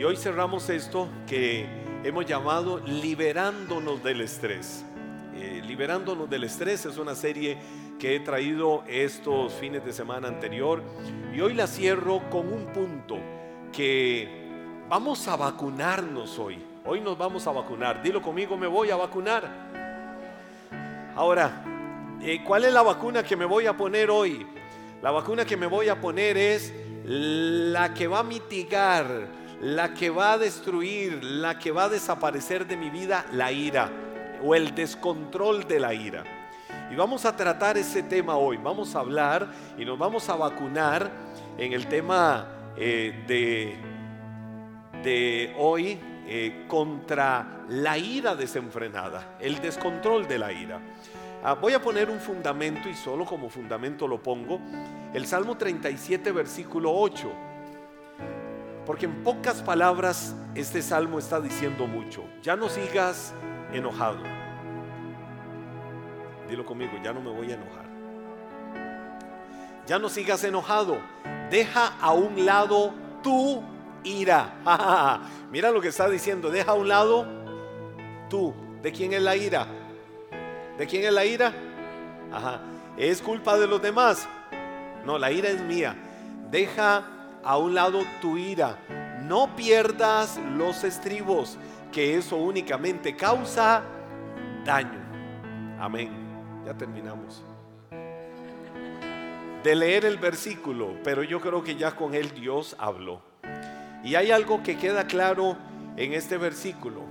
Y hoy cerramos esto que hemos llamado Liberándonos del estrés. Eh, Liberándonos del estrés es una serie que he traído estos fines de semana anterior y hoy la cierro con un punto que vamos a vacunarnos hoy. Hoy nos vamos a vacunar. Dilo conmigo, me voy a vacunar. Ahora, eh, ¿cuál es la vacuna que me voy a poner hoy? La vacuna que me voy a poner es la que va a mitigar, la que va a destruir, la que va a desaparecer de mi vida, la ira o el descontrol de la ira. Y vamos a tratar ese tema hoy. Vamos a hablar y nos vamos a vacunar en el tema eh, de, de hoy eh, contra la ira desenfrenada, el descontrol de la ira. Ah, voy a poner un fundamento y solo como fundamento lo pongo. El Salmo 37, versículo 8. Porque en pocas palabras este salmo está diciendo mucho. Ya no sigas enojado. Dilo conmigo, ya no me voy a enojar. Ya no sigas enojado. Deja a un lado tu ira. Mira lo que está diciendo. Deja a un lado tú. ¿De quién es la ira? ¿De quién es la ira? Ajá. ¿Es culpa de los demás? No, la ira es mía. Deja a un lado tu ira. No pierdas los estribos, que eso únicamente causa daño. Amén. Ya terminamos de leer el versículo, pero yo creo que ya con él Dios habló. Y hay algo que queda claro en este versículo.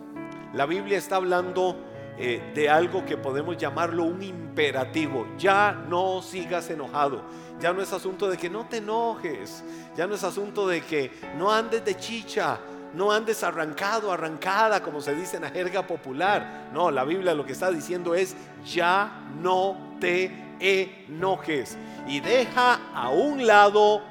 La Biblia está hablando eh, de algo que podemos llamarlo un imperativo. Ya no sigas enojado. Ya no es asunto de que no te enojes. Ya no es asunto de que no andes de chicha. No andes arrancado, arrancada, como se dice en la jerga popular. No, la Biblia lo que está diciendo es, ya no te enojes. Y deja a un lado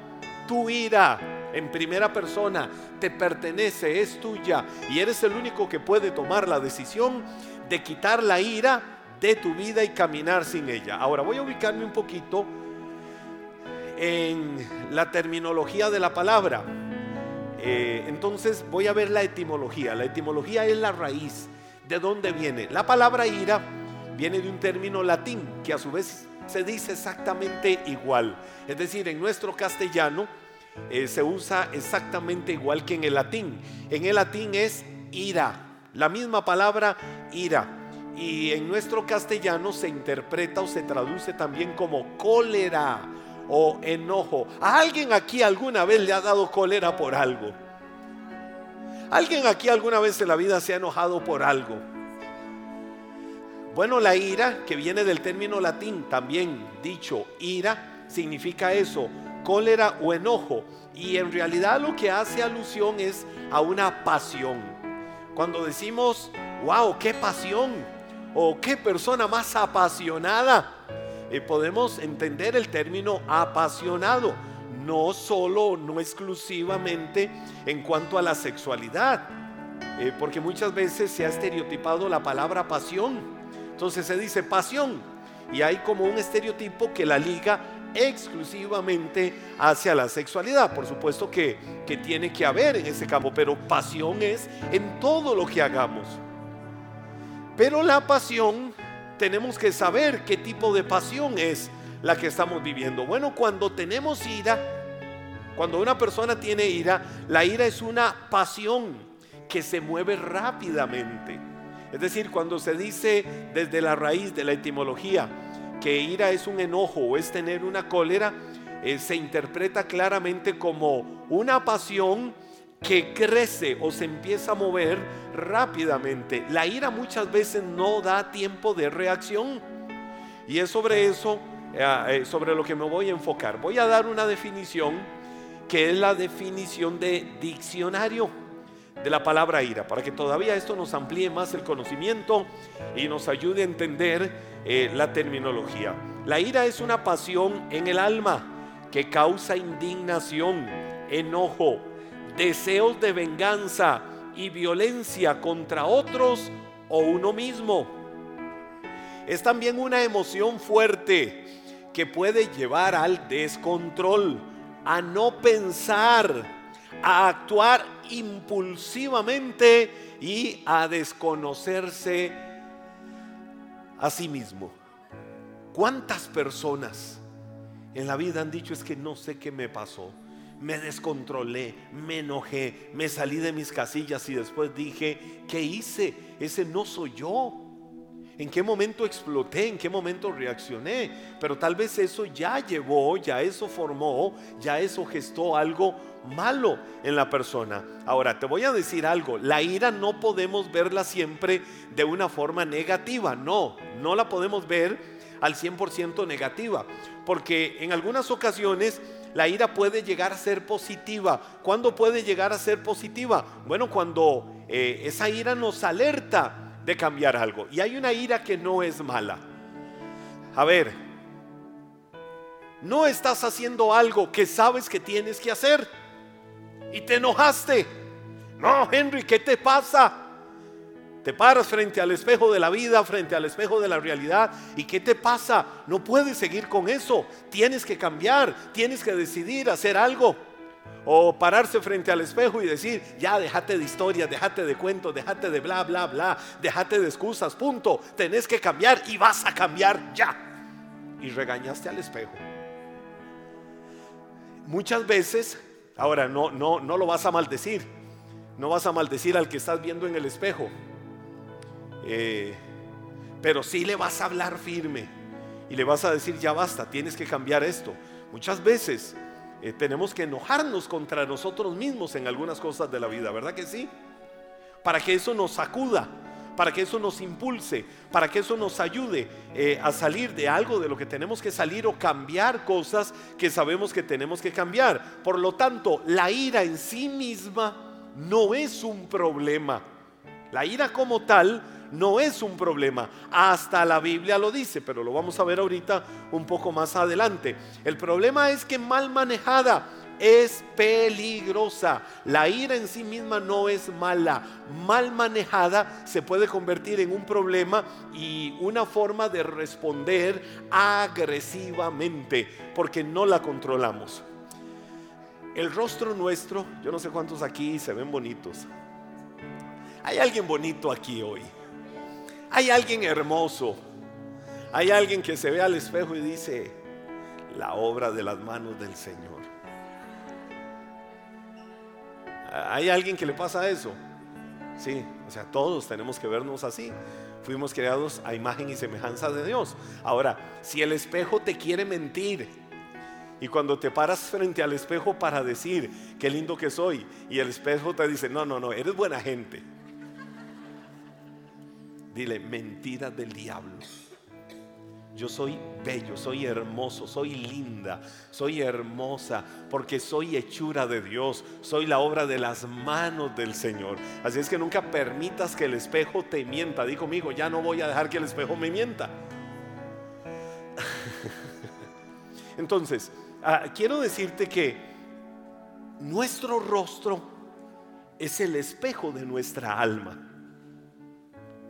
tu ira en primera persona. Te pertenece, es tuya. Y eres el único que puede tomar la decisión de quitar la ira de tu vida y caminar sin ella. Ahora voy a ubicarme un poquito en la terminología de la palabra. Eh, entonces voy a ver la etimología. La etimología es la raíz. ¿De dónde viene? La palabra ira viene de un término latín que a su vez se dice exactamente igual. Es decir, en nuestro castellano eh, se usa exactamente igual que en el latín. En el latín es ira, la misma palabra ira. Y en nuestro castellano se interpreta o se traduce también como cólera o enojo. ¿A alguien aquí alguna vez le ha dado cólera por algo? ¿Alguien aquí alguna vez en la vida se ha enojado por algo? Bueno, la ira, que viene del término latín, también dicho ira, significa eso, cólera o enojo. Y en realidad lo que hace alusión es a una pasión. Cuando decimos, wow, qué pasión, o qué persona más apasionada, eh, podemos entender el término apasionado, no solo, no exclusivamente en cuanto a la sexualidad, eh, porque muchas veces se ha estereotipado la palabra pasión. Entonces se dice pasión y hay como un estereotipo que la liga exclusivamente hacia la sexualidad. Por supuesto que, que tiene que haber en ese campo, pero pasión es en todo lo que hagamos. Pero la pasión, tenemos que saber qué tipo de pasión es la que estamos viviendo. Bueno, cuando tenemos ira, cuando una persona tiene ira, la ira es una pasión que se mueve rápidamente. Es decir, cuando se dice desde la raíz de la etimología, que ira es un enojo o es tener una cólera, eh, se interpreta claramente como una pasión que crece o se empieza a mover rápidamente. La ira muchas veces no da tiempo de reacción. Y es sobre eso, eh, eh, sobre lo que me voy a enfocar. Voy a dar una definición que es la definición de diccionario de la palabra ira, para que todavía esto nos amplíe más el conocimiento y nos ayude a entender eh, la terminología. La ira es una pasión en el alma que causa indignación, enojo, deseos de venganza y violencia contra otros o uno mismo. Es también una emoción fuerte que puede llevar al descontrol, a no pensar, a actuar impulsivamente y a desconocerse a sí mismo. ¿Cuántas personas en la vida han dicho es que no sé qué me pasó? Me descontrolé, me enojé, me salí de mis casillas y después dije, ¿qué hice? Ese no soy yo en qué momento exploté, en qué momento reaccioné, pero tal vez eso ya llevó, ya eso formó, ya eso gestó algo malo en la persona. Ahora, te voy a decir algo, la ira no podemos verla siempre de una forma negativa, no, no la podemos ver al 100% negativa, porque en algunas ocasiones la ira puede llegar a ser positiva. ¿Cuándo puede llegar a ser positiva? Bueno, cuando eh, esa ira nos alerta de cambiar algo. Y hay una ira que no es mala. A ver, no estás haciendo algo que sabes que tienes que hacer y te enojaste. No, Henry, ¿qué te pasa? Te paras frente al espejo de la vida, frente al espejo de la realidad. ¿Y qué te pasa? No puedes seguir con eso. Tienes que cambiar, tienes que decidir hacer algo. O pararse frente al espejo y decir, ya déjate de historias, déjate de cuentos, déjate de bla, bla, bla, déjate de excusas, punto. Tenés que cambiar y vas a cambiar ya. Y regañaste al espejo. Muchas veces, ahora no, no, no lo vas a maldecir, no vas a maldecir al que estás viendo en el espejo, eh, pero sí le vas a hablar firme y le vas a decir, ya basta, tienes que cambiar esto. Muchas veces eh, tenemos que enojarnos contra nosotros mismos en algunas cosas de la vida, ¿verdad que sí? Para que eso nos sacuda, para que eso nos impulse, para que eso nos ayude eh, a salir de algo de lo que tenemos que salir o cambiar cosas que sabemos que tenemos que cambiar. Por lo tanto, la ira en sí misma no es un problema. La ira como tal no es un problema. Hasta la Biblia lo dice, pero lo vamos a ver ahorita un poco más adelante. El problema es que mal manejada es peligrosa. La ira en sí misma no es mala. Mal manejada se puede convertir en un problema y una forma de responder agresivamente porque no la controlamos. El rostro nuestro, yo no sé cuántos aquí se ven bonitos. Hay alguien bonito aquí hoy. Hay alguien hermoso. Hay alguien que se ve al espejo y dice, la obra de las manos del Señor. ¿Hay alguien que le pasa eso? Sí, o sea, todos tenemos que vernos así. Fuimos creados a imagen y semejanza de Dios. Ahora, si el espejo te quiere mentir y cuando te paras frente al espejo para decir, qué lindo que soy, y el espejo te dice, no, no, no, eres buena gente Dile, mentira del diablo. Yo soy bello, soy hermoso, soy linda, soy hermosa, porque soy hechura de Dios, soy la obra de las manos del Señor. Así es que nunca permitas que el espejo te mienta. Dijo conmigo, ya no voy a dejar que el espejo me mienta. Entonces, ah, quiero decirte que nuestro rostro es el espejo de nuestra alma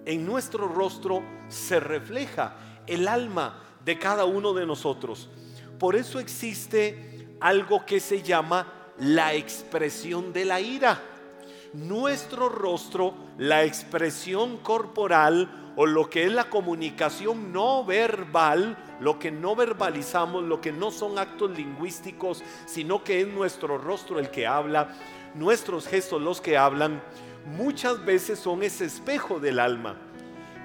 en nuestro rostro se refleja el alma de cada uno de nosotros. Por eso existe algo que se llama la expresión de la ira. Nuestro rostro, la expresión corporal o lo que es la comunicación no verbal, lo que no verbalizamos, lo que no son actos lingüísticos, sino que es nuestro rostro el que habla, nuestros gestos los que hablan muchas veces son ese espejo del alma.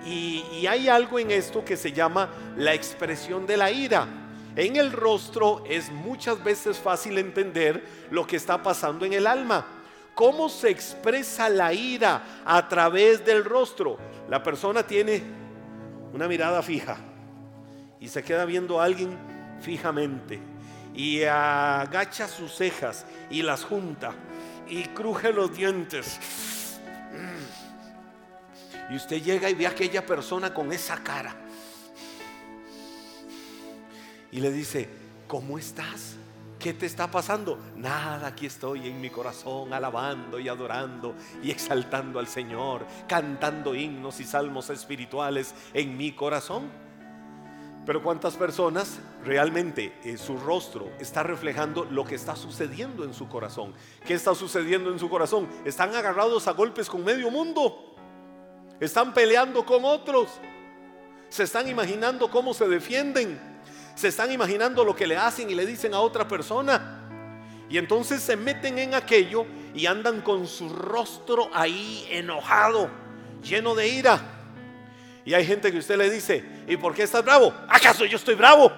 Y, hay algo en esto que se llama la expresión de la ira. En el rostro es muchas veces fácil entender lo que está pasando en el alma. ¿Cómo se expresa la ira a través del rostro? La persona tiene una mirada fija y se queda viendo a alguien fijamente y agacha sus cejas y las junta y cruje los dientes y usted llega y ve a aquella persona con esa cara. Y le dice, ¿cómo estás? ¿Qué te está pasando? Nada, aquí estoy en mi corazón alabando y adorando y exaltando al Señor, cantando himnos y salmos espirituales en mi corazón. Pero cuántas personas realmente eh, su rostro está reflejando lo que está sucediendo en su corazón. ¿Qué está sucediendo en su corazón? Están agarrados a golpes con medio mundo. Están peleando con otros. Se están imaginando cómo se defienden. Se están imaginando lo que le hacen y le dicen a otra persona. Y entonces se meten en aquello y andan con su rostro ahí enojado, lleno de ira. Y hay gente que usted le dice, ¿y por qué estás bravo? ¿Acaso yo estoy bravo?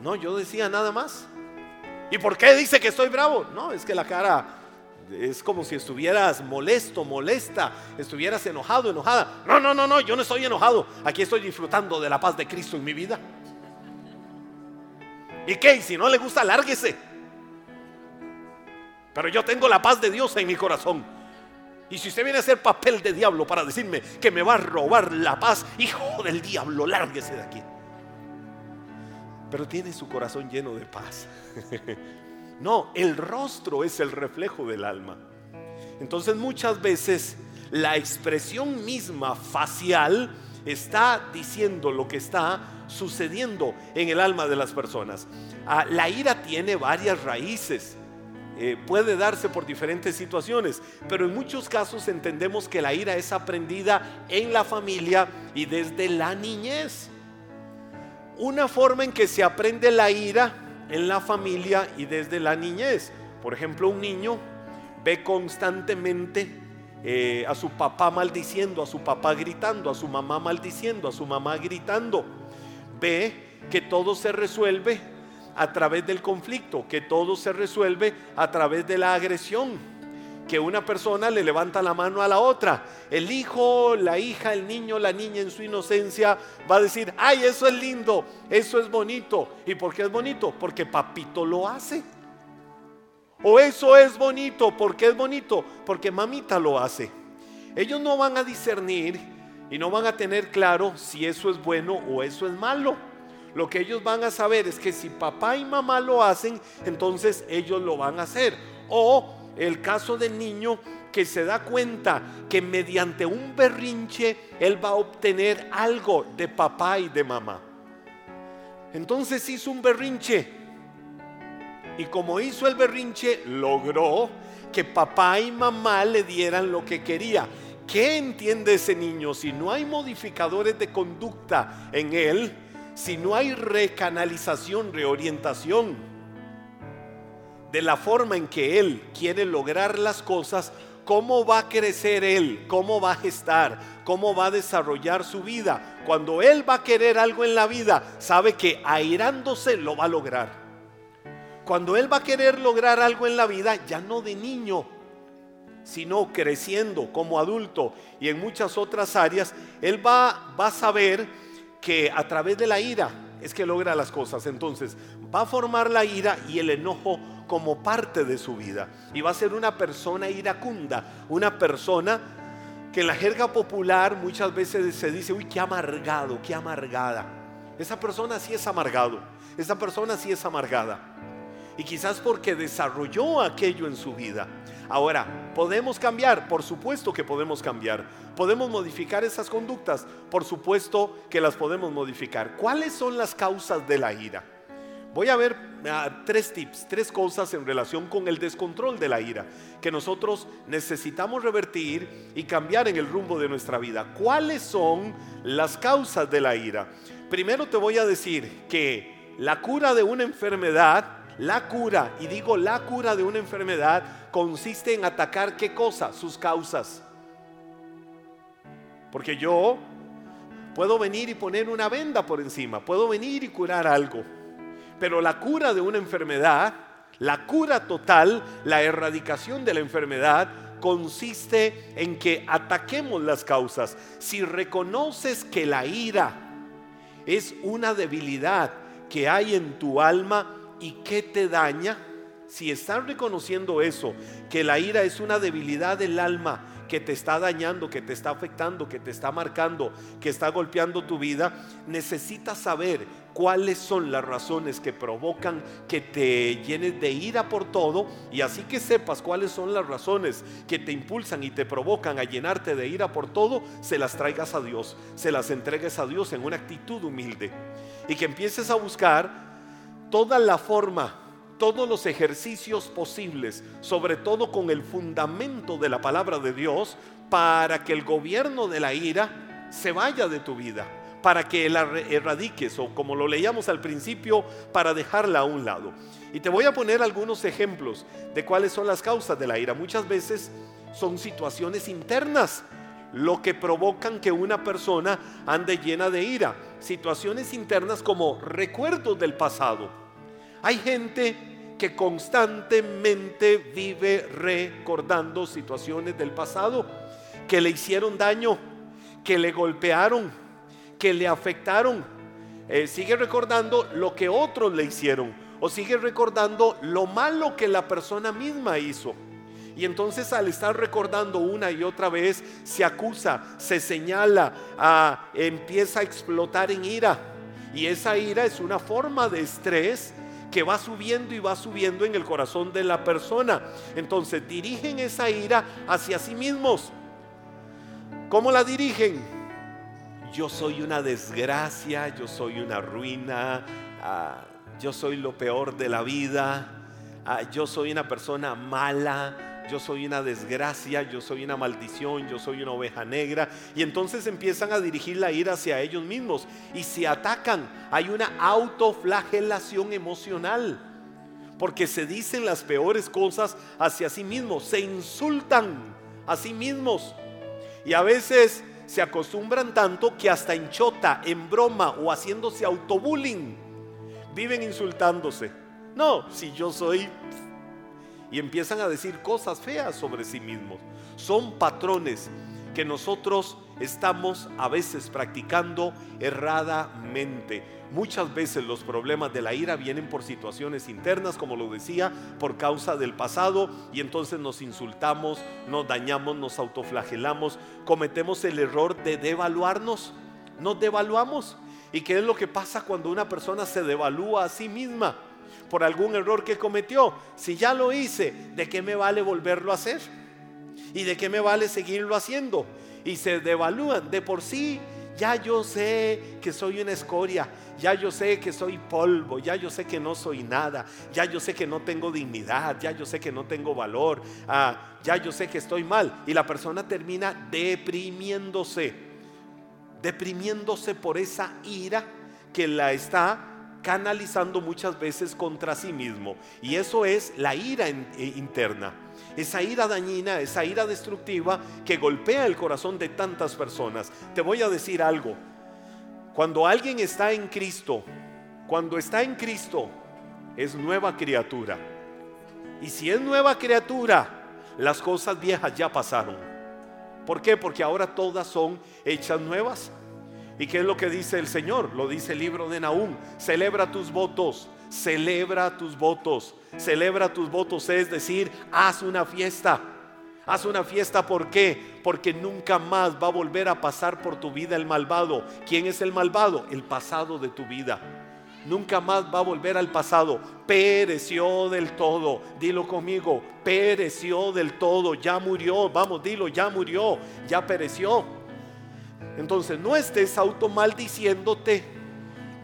No, yo decía nada más. ¿Y por qué dice que estoy bravo? No, es que la cara es como si estuvieras molesto, molesta, estuvieras enojado, enojada. No, no, no, no, yo no estoy enojado. Aquí estoy disfrutando de la paz de Cristo en mi vida. ¿Y qué? si no le gusta, lárguese. Pero yo tengo la paz de Dios en mi corazón. Y si usted viene a hacer papel de diablo para decirme que me va a robar la paz, hijo del diablo, lárguese de aquí. Pero tiene su corazón lleno de paz. no, el rostro es el reflejo del alma. Entonces muchas veces la expresión misma facial está diciendo lo que está sucediendo en el alma de las personas. Ah, la ira tiene varias raíces. Eh, puede darse por diferentes situaciones, pero en muchos casos entendemos que la ira es aprendida en la familia y desde la niñez. Una forma en que se aprende la ira en la familia y desde la niñez. Por ejemplo, un niño ve constantemente eh, a su papá maldiciendo, a su papá gritando, a su mamá maldiciendo, a su mamá gritando. Ve que todo se resuelve a través del conflicto, que todo se resuelve a través de la agresión, que una persona le levanta la mano a la otra. El hijo, la hija, el niño, la niña en su inocencia va a decir, ay, eso es lindo, eso es bonito. ¿Y por qué es bonito? Porque papito lo hace. O eso es bonito, ¿por qué es bonito? Porque mamita lo hace. Ellos no van a discernir y no van a tener claro si eso es bueno o eso es malo. Lo que ellos van a saber es que si papá y mamá lo hacen, entonces ellos lo van a hacer. O el caso del niño que se da cuenta que mediante un berrinche él va a obtener algo de papá y de mamá. Entonces hizo un berrinche. Y como hizo el berrinche, logró que papá y mamá le dieran lo que quería. ¿Qué entiende ese niño? Si no hay modificadores de conducta en él, si no hay recanalización, reorientación de la forma en que Él quiere lograr las cosas, ¿cómo va a crecer Él? ¿Cómo va a gestar? ¿Cómo va a desarrollar su vida? Cuando Él va a querer algo en la vida, sabe que airándose lo va a lograr. Cuando Él va a querer lograr algo en la vida, ya no de niño, sino creciendo como adulto y en muchas otras áreas, Él va, va a saber que a través de la ira es que logra las cosas. Entonces va a formar la ira y el enojo como parte de su vida. Y va a ser una persona iracunda, una persona que en la jerga popular muchas veces se dice, uy, qué amargado, qué amargada. Esa persona sí es amargado, esa persona sí es amargada. Y quizás porque desarrolló aquello en su vida. Ahora, ¿podemos cambiar? Por supuesto que podemos cambiar. ¿Podemos modificar esas conductas? Por supuesto que las podemos modificar. ¿Cuáles son las causas de la ira? Voy a ver ah, tres tips, tres cosas en relación con el descontrol de la ira que nosotros necesitamos revertir y cambiar en el rumbo de nuestra vida. ¿Cuáles son las causas de la ira? Primero te voy a decir que la cura de una enfermedad la cura, y digo la cura de una enfermedad, consiste en atacar qué cosa? Sus causas. Porque yo puedo venir y poner una venda por encima, puedo venir y curar algo. Pero la cura de una enfermedad, la cura total, la erradicación de la enfermedad, consiste en que ataquemos las causas. Si reconoces que la ira es una debilidad que hay en tu alma, y qué te daña, si estás reconociendo eso, que la ira es una debilidad del alma que te está dañando, que te está afectando, que te está marcando, que está golpeando tu vida, necesitas saber cuáles son las razones que provocan que te llenes de ira por todo y así que sepas cuáles son las razones que te impulsan y te provocan a llenarte de ira por todo, se las traigas a Dios, se las entregues a Dios en una actitud humilde. Y que empieces a buscar toda la forma todos los ejercicios posibles, sobre todo con el fundamento de la palabra de Dios, para que el gobierno de la ira se vaya de tu vida, para que la erradiques o como lo leíamos al principio, para dejarla a un lado. Y te voy a poner algunos ejemplos de cuáles son las causas de la ira. Muchas veces son situaciones internas lo que provocan que una persona ande llena de ira. Situaciones internas como recuerdos del pasado. Hay gente que constantemente vive recordando situaciones del pasado que le hicieron daño, que le golpearon, que le afectaron. Eh, sigue recordando lo que otros le hicieron o sigue recordando lo malo que la persona misma hizo. Y entonces al estar recordando una y otra vez, se acusa, se señala, ah, empieza a explotar en ira. Y esa ira es una forma de estrés que va subiendo y va subiendo en el corazón de la persona. Entonces dirigen esa ira hacia sí mismos. ¿Cómo la dirigen? Yo soy una desgracia, yo soy una ruina, ah, yo soy lo peor de la vida, ah, yo soy una persona mala, yo soy una desgracia, yo soy una maldición, yo soy una oveja negra. Y entonces empiezan a dirigir la ira hacia ellos mismos y se atacan. Hay una autoflagelación emocional. Porque se dicen las peores cosas hacia sí mismos, se insultan a sí mismos. Y a veces se acostumbran tanto que hasta en chota, en broma o haciéndose autobullying, viven insultándose. No, si yo soy y empiezan a decir cosas feas sobre sí mismos. Son patrones que nosotros estamos a veces practicando erradamente. Muchas veces los problemas de la ira vienen por situaciones internas, como lo decía, por causa del pasado, y entonces nos insultamos, nos dañamos, nos autoflagelamos, cometemos el error de devaluarnos, nos devaluamos. ¿Y qué es lo que pasa cuando una persona se devalúa a sí misma? Por algún error que cometió. Si ya lo hice, ¿de qué me vale volverlo a hacer? ¿Y de qué me vale seguirlo haciendo? Y se devalúan de por sí. Ya yo sé que soy una escoria, ya yo sé que soy polvo, ya yo sé que no soy nada, ya yo sé que no tengo dignidad, ya yo sé que no tengo valor, ah, ya yo sé que estoy mal. Y la persona termina deprimiéndose, deprimiéndose por esa ira que la está canalizando muchas veces contra sí mismo. Y eso es la ira eh, interna. Esa ira dañina, esa ira destructiva que golpea el corazón de tantas personas. Te voy a decir algo. Cuando alguien está en Cristo, cuando está en Cristo, es nueva criatura. Y si es nueva criatura, las cosas viejas ya pasaron. ¿Por qué? Porque ahora todas son hechas nuevas. ¿Y qué es lo que dice el Señor? Lo dice el libro de Nahum. Celebra tus votos, celebra tus votos, celebra tus votos, es decir, haz una fiesta. Haz una fiesta, ¿por qué? Porque nunca más va a volver a pasar por tu vida el malvado. ¿Quién es el malvado? El pasado de tu vida. Nunca más va a volver al pasado. Pereció del todo. Dilo conmigo. Pereció del todo. Ya murió. Vamos, dilo. Ya murió. Ya pereció. Entonces no estés automaldiciéndote,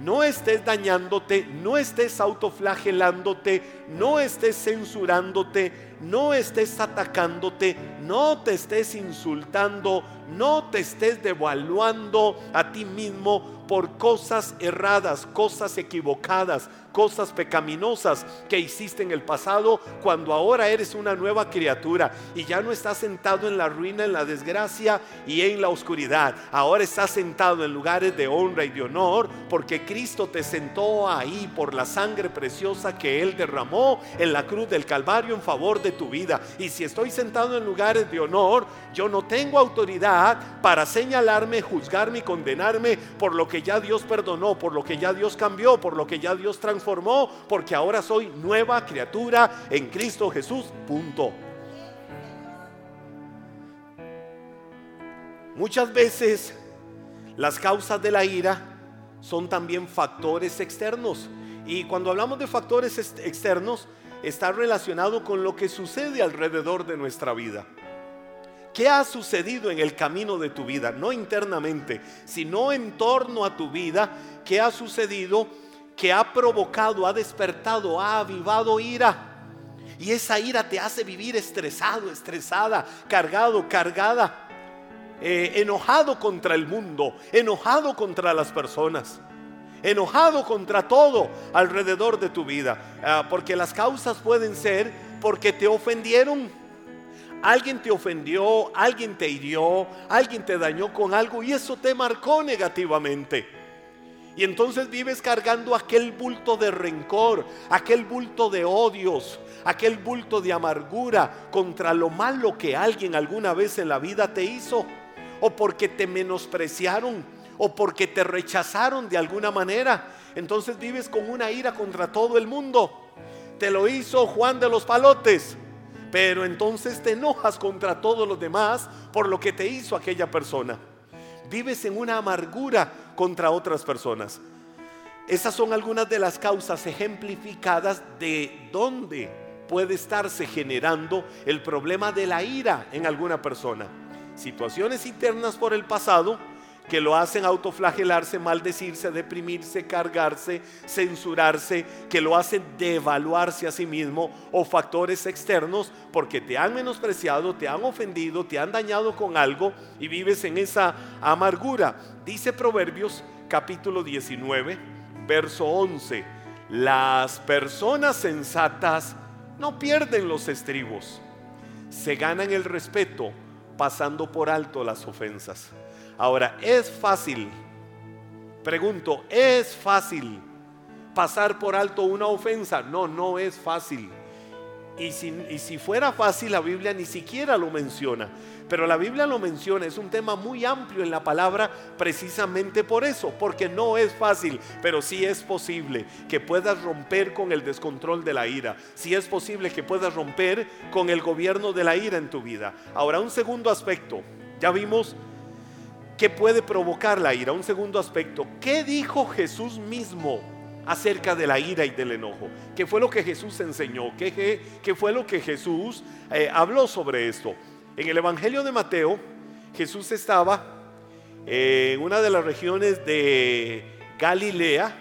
no estés dañándote, no estés autoflagelándote, no estés censurándote, no estés atacándote, no te estés insultando, no te estés devaluando a ti mismo por cosas erradas, cosas equivocadas, cosas pecaminosas que hiciste en el pasado cuando ahora eres una nueva criatura y ya no estás sentado en la ruina, en la desgracia y en la oscuridad. Ahora estás sentado en lugares de honra y de honor porque Cristo te sentó ahí por la sangre preciosa que Él derramó en la cruz del Calvario en favor de tu vida. Y si estoy sentado en lugares de honor, yo no tengo autoridad para señalarme, juzgarme y condenarme por lo que ya Dios perdonó, por lo que ya Dios cambió, por lo que ya Dios transformó, porque ahora soy nueva criatura en Cristo Jesús. Punto. Muchas veces las causas de la ira son también factores externos. Y cuando hablamos de factores externos, está relacionado con lo que sucede alrededor de nuestra vida. ¿Qué ha sucedido en el camino de tu vida? No internamente, sino en torno a tu vida. ¿Qué ha sucedido que ha provocado, ha despertado, ha avivado ira? Y esa ira te hace vivir estresado, estresada, cargado, cargada. Eh, enojado contra el mundo, enojado contra las personas, enojado contra todo alrededor de tu vida. Ah, porque las causas pueden ser porque te ofendieron. Alguien te ofendió, alguien te hirió, alguien te dañó con algo y eso te marcó negativamente. Y entonces vives cargando aquel bulto de rencor, aquel bulto de odios, aquel bulto de amargura contra lo malo que alguien alguna vez en la vida te hizo o porque te menospreciaron o porque te rechazaron de alguna manera. Entonces vives con una ira contra todo el mundo. Te lo hizo Juan de los Palotes, pero entonces te enojas contra todos los demás por lo que te hizo aquella persona. Vives en una amargura contra otras personas. Esas son algunas de las causas ejemplificadas de dónde puede estarse generando el problema de la ira en alguna persona situaciones internas por el pasado que lo hacen autoflagelarse, maldecirse, deprimirse, cargarse, censurarse, que lo hacen devaluarse a sí mismo o factores externos porque te han menospreciado, te han ofendido, te han dañado con algo y vives en esa amargura. Dice Proverbios capítulo 19, verso 11, las personas sensatas no pierden los estribos, se ganan el respeto pasando por alto las ofensas. Ahora, es fácil, pregunto, ¿es fácil pasar por alto una ofensa? No, no es fácil. Y si, y si fuera fácil, la Biblia ni siquiera lo menciona. Pero la Biblia lo menciona, es un tema muy amplio en la palabra precisamente por eso, porque no es fácil, pero sí es posible que puedas romper con el descontrol de la ira, sí es posible que puedas romper con el gobierno de la ira en tu vida. Ahora, un segundo aspecto, ya vimos que puede provocar la ira, un segundo aspecto, ¿qué dijo Jesús mismo? acerca de la ira y del enojo. ¿Qué fue lo que Jesús enseñó? ¿Qué, fue lo que Jesús eh, habló sobre esto? En el Evangelio de Mateo, Jesús estaba en una de las regiones de Galilea,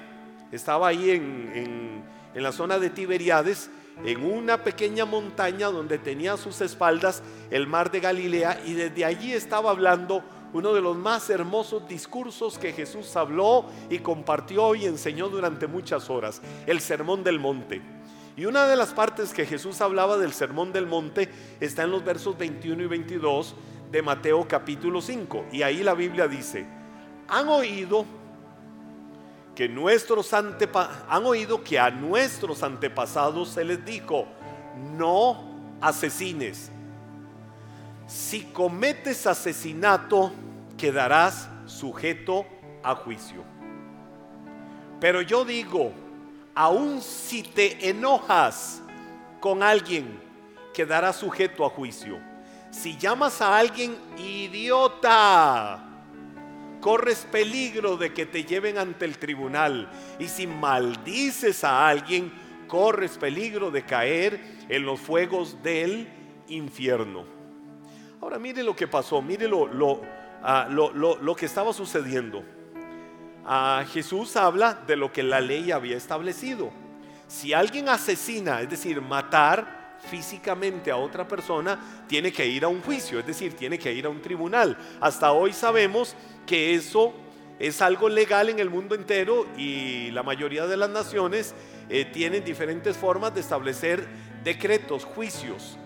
estaba ahí en, en, la zona de Tiberiades, en una pequeña montaña donde tenía a sus espaldas el mar de Galilea y desde allí estaba hablando uno de los más hermosos discursos que Jesús habló y compartió y enseñó durante muchas horas, el Sermón del Monte. Y una de las partes que Jesús hablaba del Sermón del Monte está en los versos 21 y 22 de Mateo capítulo 5. Y ahí la Biblia dice, han oído que nuestros han oído que a nuestros antepasados se les dijo, no asesines. Si cometes asesinato, quedarás sujeto a juicio. Pero yo digo, aun si te enojas con alguien, quedarás sujeto a juicio. Si llamas a alguien idiota, corres peligro de que te lleven ante el tribunal. Y si maldices a alguien, corres peligro de caer en los fuegos del infierno. Ahora mire lo que pasó, mire lo, lo, ah, lo que estaba sucediendo. Jesús habla de lo que la ley había establecido. Si alguien asesina, es decir, matar físicamente a otra persona, tiene que ir a un juicio, es decir, tiene que ir a un tribunal. Hasta hoy sabemos que eso es algo legal en el mundo entero y la mayoría de las naciones eh, tienen diferentes formas de establecer decretos, juicios,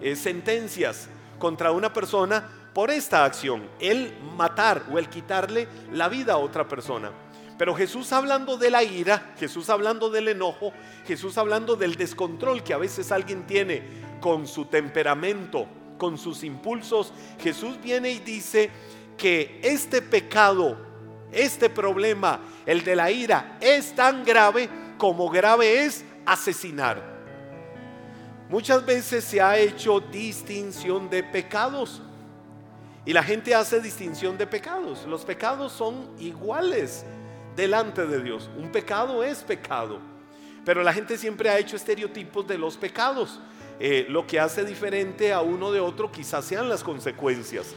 eh, sentencias contra una persona por esta acción, el matar o el quitarle la vida a otra persona. Pero Jesús hablando de la ira, Jesús hablando del enojo, Jesús hablando del descontrol que a veces alguien tiene con su temperamento, con sus impulsos, Jesús viene y dice que este pecado, este problema, el de la ira, es tan grave como grave es asesinar. Muchas veces se ha hecho distinción de pecados. Y la gente hace distinción de pecados. Los pecados son iguales delante de Dios. Un pecado es pecado. Pero la gente siempre ha hecho estereotipos de los pecados. Eh, lo que hace diferente a uno de otro quizás sean las consecuencias.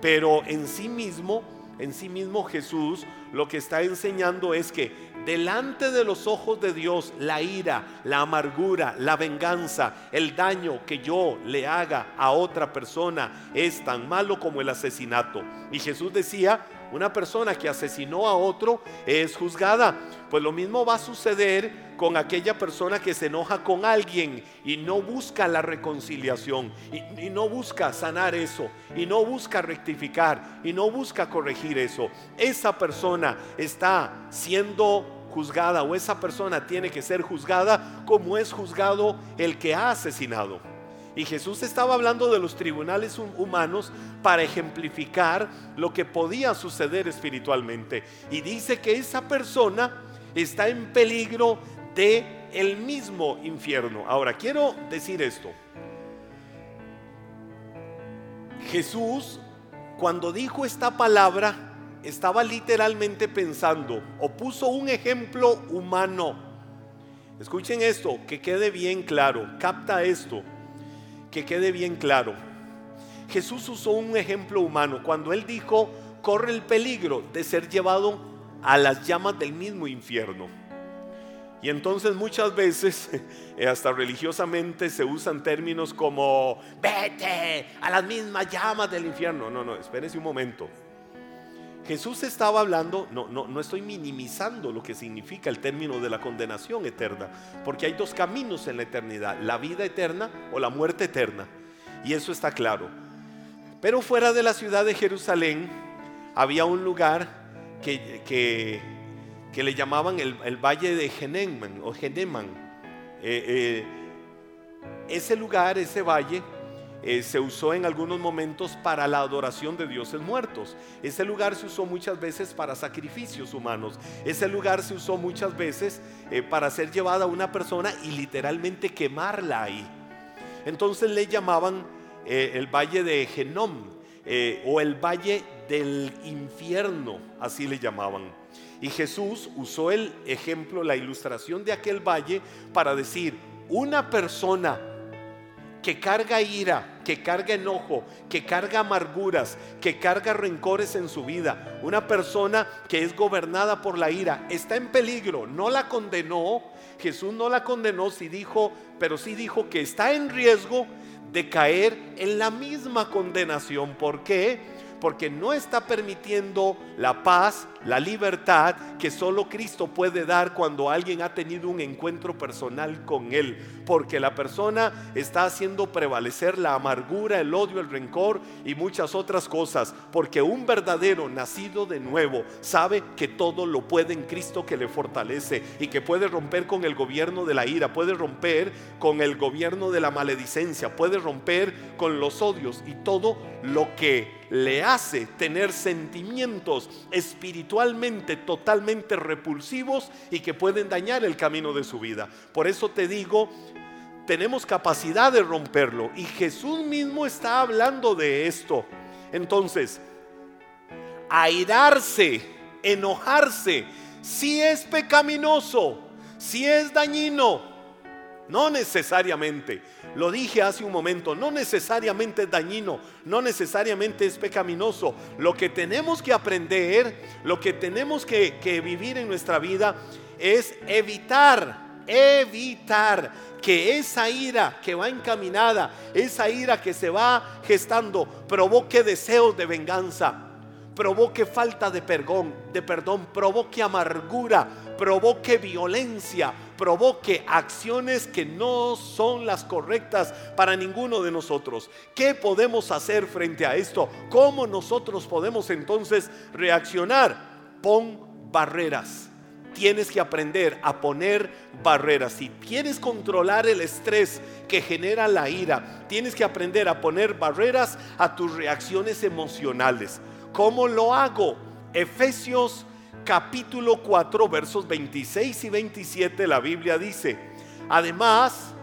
Pero en sí mismo, en sí mismo Jesús lo que está enseñando es que delante de los ojos de Dios la ira, la amargura, la venganza, el daño que yo le haga a otra persona es tan malo como el asesinato. Y Jesús decía, una persona que asesinó a otro es juzgada. Pues lo mismo va a suceder con aquella persona que se enoja con alguien y no busca la reconciliación y, no busca sanar eso y no busca rectificar y no busca corregir eso. Esa persona está siendo juzgada o esa persona tiene que ser juzgada como es juzgado el que ha asesinado. Y Jesús estaba hablando de los tribunales humanos para ejemplificar lo que podía suceder espiritualmente. Y dice que esa persona está en peligro de el mismo infierno. Ahora, quiero decir esto. Jesús, cuando dijo esta palabra, estaba literalmente pensando o puso un ejemplo humano. Escuchen esto, que quede bien claro, capta esto que quede bien claro. Jesús usó un ejemplo humano cuando él dijo, corre el peligro de ser llevado a las llamas del mismo infierno. Y entonces muchas veces, eh, hasta religiosamente, se usan términos como, vete a las mismas llamas del infierno. No, no, espérese un momento. Jesús estaba hablando, no, no, no estoy minimizando lo que significa el término de la condenación eterna, porque hay dos caminos en la eternidad, la vida eterna o la muerte eterna, y eso está claro. Pero fuera de la ciudad de Jerusalén había un lugar que, que, le llamaban el, valle de Geneman o Geneman. Eh, eh, ese lugar, ese valle, eh, se usó en algunos momentos para la adoración de dioses muertos. Ese lugar se usó muchas veces para sacrificios humanos. Ese lugar se usó muchas veces para ser llevada a una persona y literalmente quemarla ahí. Entonces le llamaban el valle de Genom o el valle del infierno, así le llamaban. Y Jesús usó el ejemplo, la ilustración de aquel valle para decir, una persona que carga ira, que carga enojo, que carga amarguras, que carga rencores en su vida, una persona que es gobernada por la ira, está en peligro, no la condenó, Jesús no la condenó, sí dijo, pero sí dijo que está en riesgo de caer en la misma condenación. ¿Por qué? Porque no está permitiendo la paz, la libertad que solo Cristo puede dar cuando alguien ha tenido un encuentro personal con Él. Porque la persona está haciendo prevalecer la amargura, el odio, el rencor y muchas otras cosas. Porque un verdadero nacido de nuevo sabe que todo lo puede en Cristo que le fortalece y que puede romper con el gobierno de la ira, puede romper con el gobierno de la maledicencia, puede romper con los odios y todo lo que le hace tener sentimientos espiritualmente totalmente repulsivos y que pueden dañar el camino de su vida. Por eso te digo, tenemos capacidad de romperlo y Jesús mismo está hablando de esto. Entonces, airarse, enojarse, si es pecaminoso, si es dañino, no necesariamente. Lo dije hace un momento, no necesariamente es dañino, no necesariamente es pecaminoso. Lo que tenemos que aprender, lo que tenemos que, que vivir en nuestra vida es evitar, evitar que esa ira que va encaminada, esa ira que se va gestando, provoque deseos de venganza, provoque falta de perdón, de perdón, provoque amargura, provoque violencia, provoque acciones que no son las correctas para ninguno de nosotros. ¿Qué podemos hacer frente a esto? ¿Cómo nosotros podemos entonces reaccionar? Pon barreras. Tienes que aprender a poner barreras. Si quieres controlar el estrés que genera la ira, tienes que aprender a poner barreras a tus reacciones emocionales. ¿Cómo lo hago? Efesios capítulo 4 versos 26 y 27 la Biblia dice, además,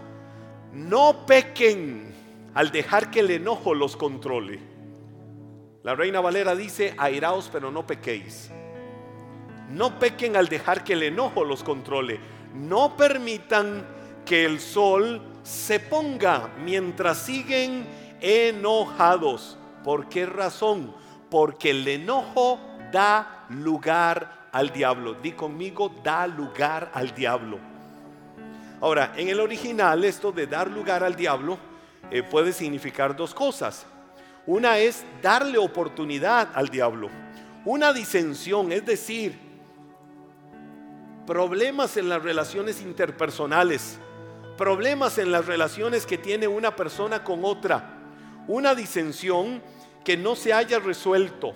no pequen al dejar que el enojo los controle. La reina Valera dice, airaos pero no pequéis. No pequen al dejar que el enojo los controle. No permitan que el sol se ponga mientras siguen enojados. ¿Por qué razón? Porque el enojo da lugar al diablo. Di conmigo, da lugar al diablo. Ahora, en el original esto de dar lugar al diablo eh, puede significar dos cosas. Una es darle oportunidad al diablo. Una disensión, es decir, problemas en las relaciones interpersonales, problemas en las relaciones que tiene una persona con otra, una disensión que no se haya resuelto,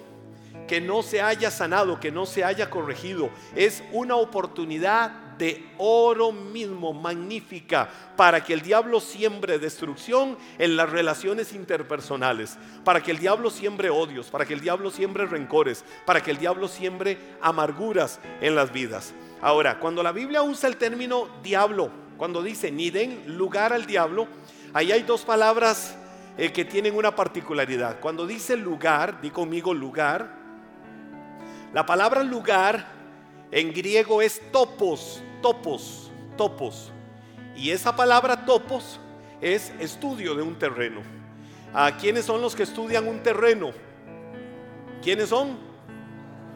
que no se haya sanado, que no se haya corregido. Es una oportunidad de oro mismo, magnífica, para que el diablo siembre destrucción en las relaciones interpersonales, para que el diablo siembre odios, para que el diablo siembre rencores, para que el diablo siembre amarguras en las vidas. Ahora, cuando la Biblia usa el término diablo, cuando dice ni den lugar al diablo, ahí hay dos palabras eh, que tienen una particularidad. Cuando dice lugar, di conmigo lugar, la palabra lugar en griego es topos, topos, topos. Y esa palabra topos es estudio de un terreno. ¿A quiénes son los que estudian un terreno? ¿Quiénes son?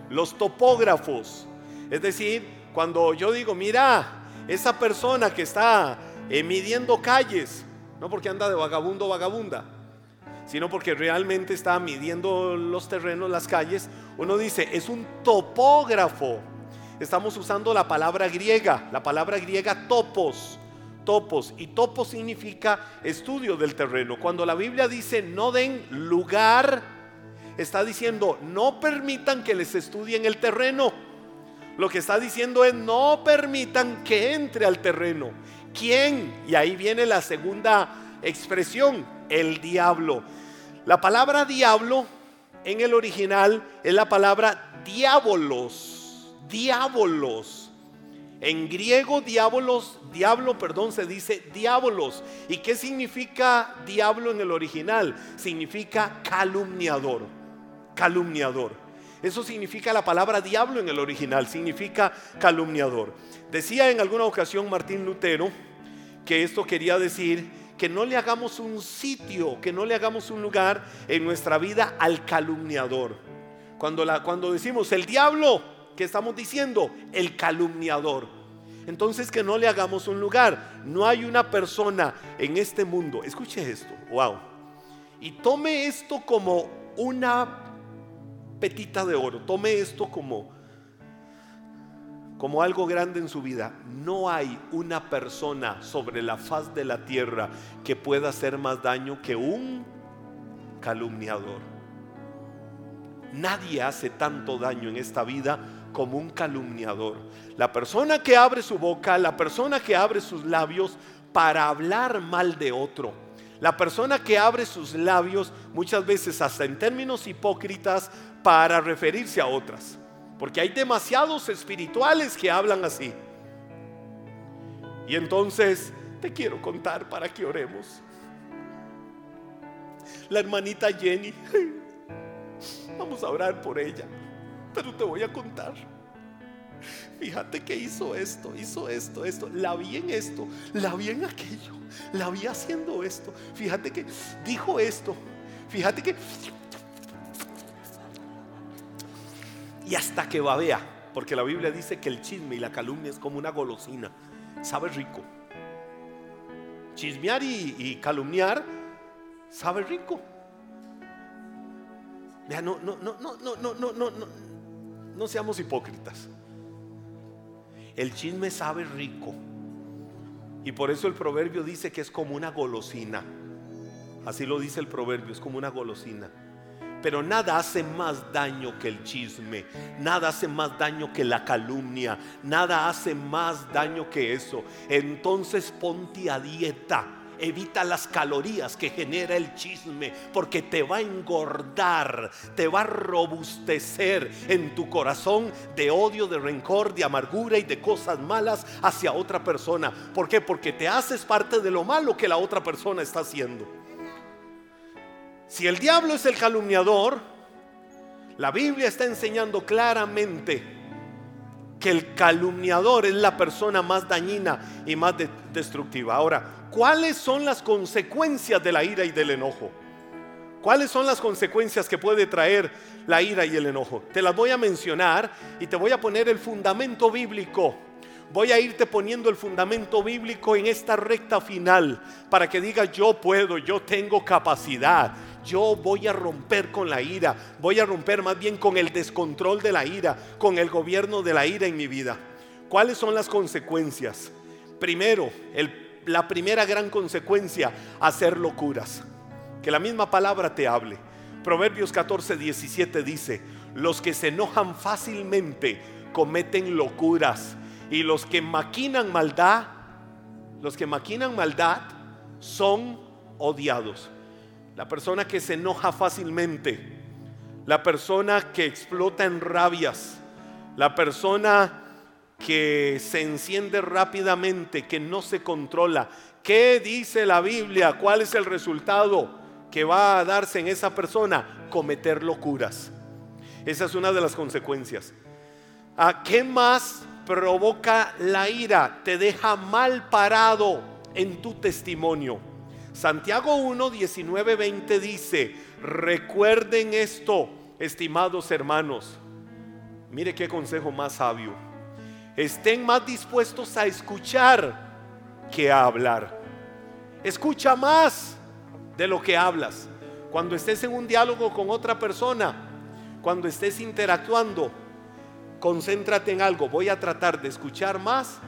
Los topógrafos. Es decir, cuando yo digo, mira, esa persona que está eh, midiendo calles, no porque anda de vagabundo o vagabunda, sino porque realmente está midiendo los terrenos, las calles, uno dice, es un topógrafo. Estamos usando la palabra griega, la palabra griega topos, topos, y topos significa estudio del terreno. Cuando la Biblia dice no den lugar, está diciendo no permitan que les estudien el terreno. Lo que está diciendo es no permitan que entre al terreno. ¿Quién? Y ahí viene la segunda expresión, el diablo. La palabra diablo en el original es la palabra diabolos, diabolos. En griego diabolos, diablo, perdón, se dice diabolos. ¿Y qué significa diablo en el original? Significa calumniador, calumniador. Eso significa la palabra diablo en el original, significa calumniador. Decía en alguna ocasión Martín Lutero que esto quería decir que no le hagamos un sitio, que no le hagamos un lugar en nuestra vida al calumniador. Cuando, cuando decimos el diablo, ¿qué estamos diciendo? El calumniador. Entonces que no le hagamos un lugar. No hay una persona en este mundo, escuche esto, wow. Y tome esto como una petita de oro, tome esto como como algo grande en su vida, no hay una persona sobre la faz de la tierra que pueda hacer más daño que un calumniador. Nadie hace tanto daño en esta vida como un calumniador. La persona que abre su boca, la persona que abre sus labios para hablar mal de otro. La persona que abre sus labios muchas veces hasta en términos hipócritas para referirse a otras. Porque hay demasiados espirituales que hablan así. Y entonces te quiero contar para que oremos. La hermanita Jenny, vamos a orar por ella, pero te voy a contar. Fíjate que hizo esto, hizo esto, esto, la vi en esto, la vi en aquello, la vi haciendo esto. Fíjate que dijo esto, fíjate que y hasta que babea, porque la Biblia dice que el chisme y la calumnia es como una golosina, sabe rico. Chismear y, calumniar sabe rico. no, no, no, no, no, no, no, no, no, no seamos hipócritas. El chisme sabe rico. Y por eso el proverbio dice que es como una golosina. Así lo dice el proverbio, es como una golosina. Pero nada hace más daño que el chisme, nada hace más daño que la calumnia, nada hace más daño que eso. Entonces ponte a dieta Evita las calorías que genera el chisme porque te va a engordar, te va a robustecer en tu corazón de odio, de rencor, de amargura y de cosas malas hacia otra persona. ¿Por qué? Porque te haces parte de lo malo que la otra persona está haciendo. Si el diablo es el calumniador, la Biblia está enseñando claramente que el calumniador es la persona más dañina y más destructiva. Ahora, ¿cuáles son las consecuencias de la ira y del enojo? ¿Cuáles son las consecuencias que puede traer la ira y el enojo? Te las voy a mencionar y te voy a poner el fundamento bíblico. Voy a irte poniendo el fundamento bíblico en esta recta final para que digas yo puedo, yo tengo capacidad, yo voy a romper con la ira, voy a romper más bien con el descontrol de la ira, con el gobierno de la ira en mi vida. ¿Cuáles son las consecuencias? Primero, la primera gran consecuencia, hacer locuras. Que la misma palabra te hable. Proverbios 14, 17 dice, los que se enojan fácilmente cometen locuras y los que maquinan maldad, los que maquinan maldad son odiados. La persona que se enoja fácilmente, la persona que explota en rabias, la persona que se enciende rápidamente, que no se controla. ¿Qué dice la Biblia? ¿Cuál es el resultado que va a darse en esa persona? Cometer locuras. Esa es una de las consecuencias. ¿A qué más provoca la ira? Te deja mal parado en tu testimonio. Santiago 1, 19, 20 dice, recuerden esto, estimados hermanos. Mire qué consejo más sabio. Estén más dispuestos a escuchar que a hablar. Escucha más de lo que hablas. Cuando estés en un diálogo con otra persona, cuando estés interactuando, concéntrate en algo. Voy a tratar de escuchar más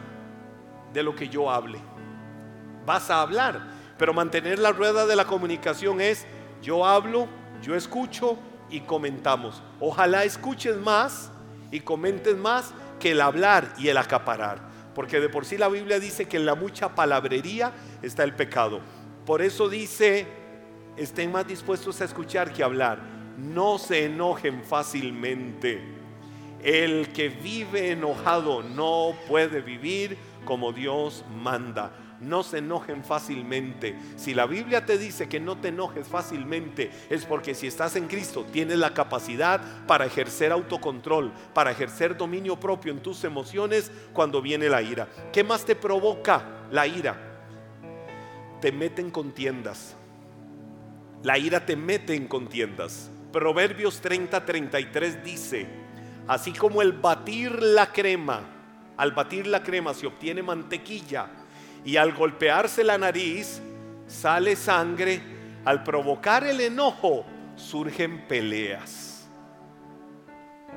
de lo que yo hable. Vas a hablar pero mantener la rueda de la comunicación es yo hablo, yo escucho y comentamos. Ojalá escuches más y comentes más que el hablar y el acaparar. Porque de por sí la Biblia dice que en la mucha palabrería está el pecado. Por eso dice, estén más dispuestos a escuchar que a hablar. No se enojen fácilmente. El que vive enojado no puede vivir como Dios manda no se enojen fácilmente. Si la Biblia te dice que no te enojes fácilmente, es porque si estás en Cristo tienes la capacidad para ejercer autocontrol, para ejercer dominio propio en tus emociones cuando viene la ira. ¿Qué más te provoca la ira? Te mete en contiendas. La ira te mete en contiendas. Proverbios 30-33 dice, así como el batir la crema, al batir la crema se obtiene mantequilla, y al golpearse la nariz sale sangre, al provocar el enojo surgen peleas.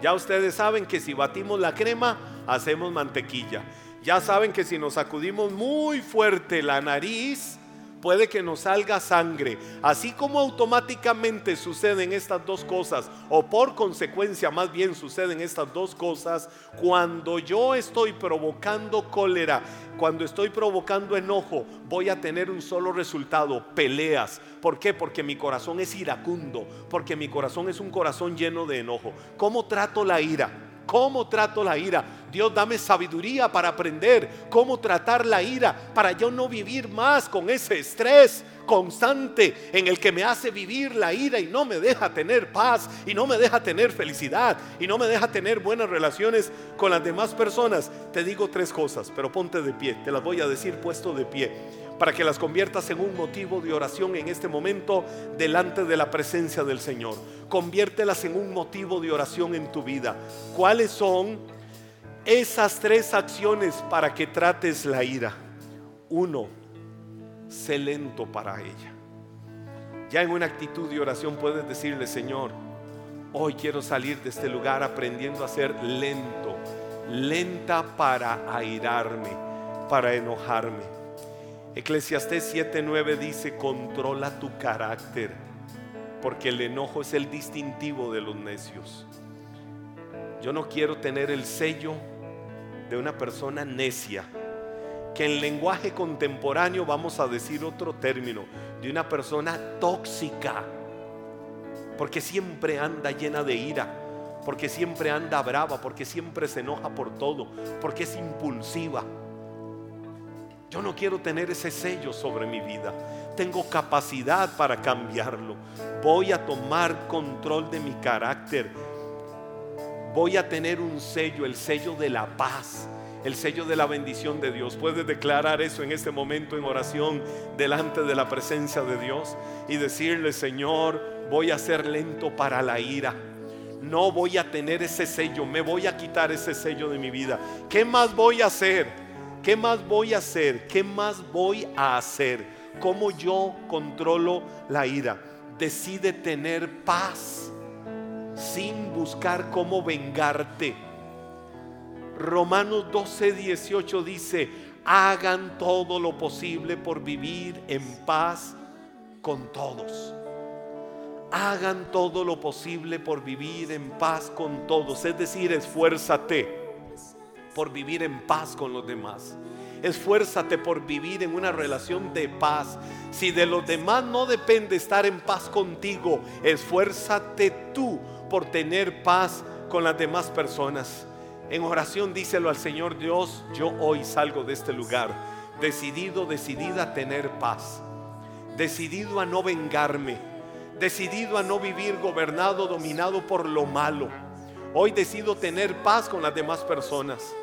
Ya ustedes saben que si batimos la crema, hacemos mantequilla. Ya saben que si nos sacudimos muy fuerte la nariz, puede que nos salga sangre. Así como automáticamente suceden estas dos cosas, o por consecuencia más bien suceden estas dos cosas, cuando yo estoy provocando cólera, cuando estoy provocando enojo, voy a tener un solo resultado, peleas. ¿Por qué? Porque mi corazón es iracundo, porque mi corazón es un corazón lleno de enojo. ¿Cómo trato la ira? ¿Cómo trato la ira? Dios dame sabiduría para aprender cómo tratar la ira, para yo no vivir más con ese estrés constante en el que me hace vivir la ira y no me deja tener paz y no me deja tener felicidad y no me deja tener buenas relaciones con las demás personas. Te digo tres cosas, pero ponte de pie, te las voy a decir puesto de pie para que las conviertas en un motivo de oración en este momento delante de la presencia del Señor. Conviértelas en un motivo de oración en tu vida. ¿Cuáles son esas tres acciones para que trates la ira? Uno, sé lento para ella. Ya en una actitud de oración puedes decirle, Señor, hoy quiero salir de este lugar aprendiendo a ser lento, lenta para airarme, para enojarme. Eclesiastés 7:9 dice, controla tu carácter. porque el enojo es el distintivo de los necios. Yo no quiero tener el sello de una persona necia, que en lenguaje contemporáneo vamos a decir otro término, de una persona tóxica, porque siempre anda llena de ira, porque siempre anda brava, porque siempre se enoja por todo, porque es impulsiva. Yo no quiero tener ese sello sobre mi vida. Tengo capacidad para cambiarlo. Voy a tomar control de mi carácter. Voy a tener un sello, el sello de la paz, el sello de la bendición de Dios. Puedes declarar eso en este momento en oración delante de la presencia de Dios y decirle, Señor, voy a ser lento para la ira. No voy a tener ese sello, me voy a quitar ese sello de mi vida. ¿Qué más voy a hacer? ¿Qué más voy a hacer? ¿Qué más voy a hacer? ¿Cómo yo controlo la ira? Decide tener paz sin buscar cómo vengarte. Romanos 12, 18 dice, hagan todo lo posible por vivir en paz con todos. Hagan todo lo posible por vivir en paz con todos. Es decir, esfuérzate por vivir en paz con los demás. Esfuérzate por vivir en una relación de paz. Si de los demás no depende estar en paz contigo, esfuérzate tú por tener paz con las demás personas. En oración díselo al Señor Dios, yo hoy salgo de este lugar decidido, decidida a tener paz, decidido a no vengarme, decidido a no vivir gobernado, dominado por lo malo. Hoy decido tener paz con las demás personas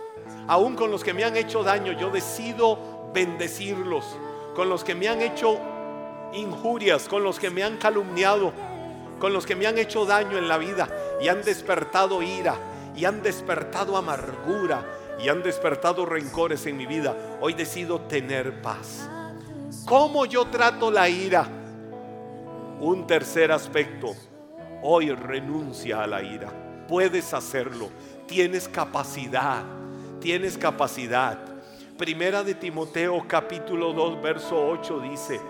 aún con los que me han hecho daño, yo decido bendecirlos. Con los que me han hecho injurias, con los que me han calumniado, con los que me han hecho daño en la vida y han despertado ira y han despertado amargura y han despertado rencores en mi vida. Hoy decido tener paz. ¿Cómo yo trato la ira? Un tercer aspecto. Hoy renuncia a la ira. Puedes hacerlo. Tienes capacidad tienes capacidad. Primera de Timoteo capítulo 2 verso 8 dice,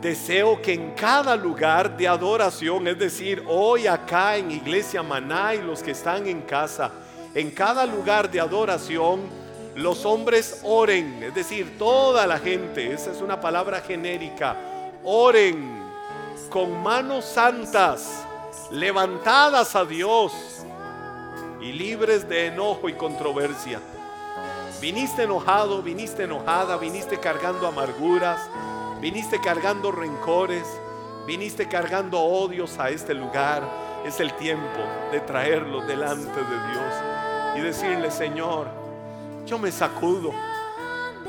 deseo que en cada lugar de adoración, es decir, hoy acá en Iglesia Maná y los que están en casa, en cada lugar de adoración, los hombres oren, es decir, toda la gente, esa es una palabra genérica, oren con manos santas, levantadas a Dios y libres de enojo y controversia. Viniste enojado, viniste enojada, viniste cargando amarguras, viniste cargando rencores, viniste cargando odios a este lugar. Es el tiempo de traerlo delante de Dios y decirle, Señor, yo me sacudo.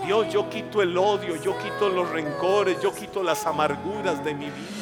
Dios, yo quito el odio, yo quito los rencores, yo quito las amarguras de mi vida.